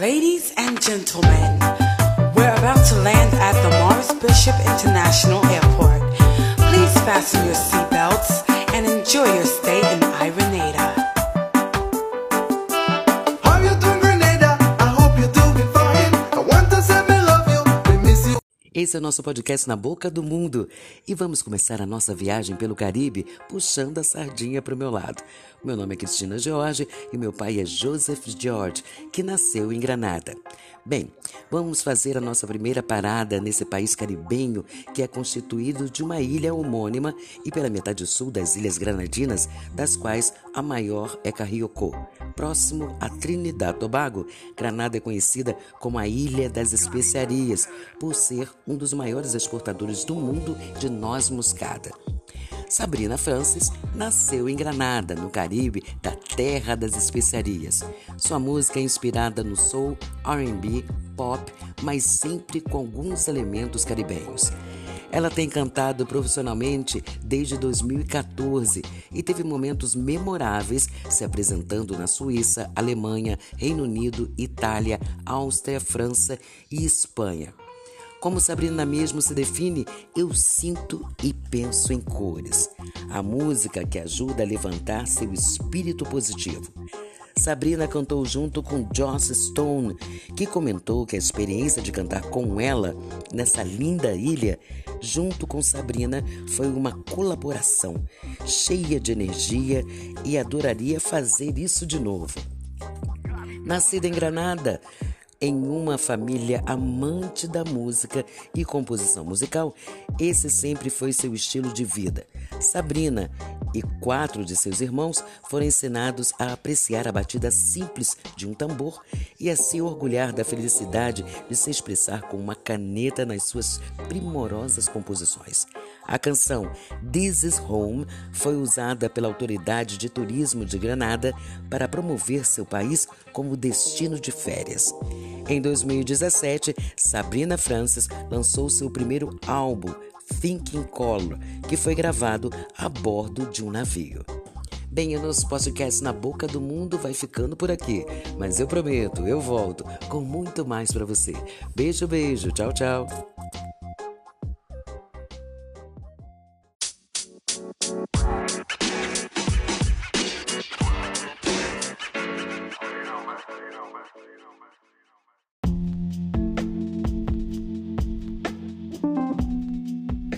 Ladies and gentlemen, we're about to land at the Morris Bishop International Airport. Please fasten your seatbelts and enjoy your stay in Irenada. Esse é o nosso podcast Na Boca do Mundo e vamos começar a nossa viagem pelo Caribe puxando a sardinha para o meu lado. Meu nome é Cristina George e meu pai é Joseph George, que nasceu em Granada. Bem, vamos fazer a nossa primeira parada nesse país caribenho que é constituído de uma ilha homônima e pela metade sul das Ilhas Granadinas, das quais a maior é Carriocó. Próximo a Trinidad Tobago, Granada é conhecida como a Ilha das Especiarias, por ser um dos maiores exportadores do mundo de noz moscada. Sabrina Francis nasceu em Granada, no Caribe, da terra das especiarias. Sua música é inspirada no soul, R&B, pop, mas sempre com alguns elementos caribenhos. Ela tem cantado profissionalmente desde 2014 e teve momentos memoráveis se apresentando na Suíça, Alemanha, Reino Unido, Itália, Áustria, França e Espanha. Como Sabrina mesmo se define, eu sinto e penso em cores. A música que ajuda a levantar seu espírito positivo. Sabrina cantou junto com Joss Stone, que comentou que a experiência de cantar com ela nessa linda ilha, junto com Sabrina, foi uma colaboração cheia de energia e adoraria fazer isso de novo. Nascida em Granada, em uma família amante da música e composição musical, esse sempre foi seu estilo de vida. Sabrina e quatro de seus irmãos foram ensinados a apreciar a batida simples de um tambor e a se orgulhar da felicidade de se expressar com uma caneta nas suas primorosas composições. A canção This Is Home foi usada pela Autoridade de Turismo de Granada para promover seu país como destino de férias. Em 2017, Sabrina Francis lançou seu primeiro álbum, Thinking Color, que foi gravado a bordo de um navio. Bem, o nosso podcast Na Boca do Mundo vai ficando por aqui, mas eu prometo, eu volto com muito mais para você. Beijo, beijo, tchau, tchau.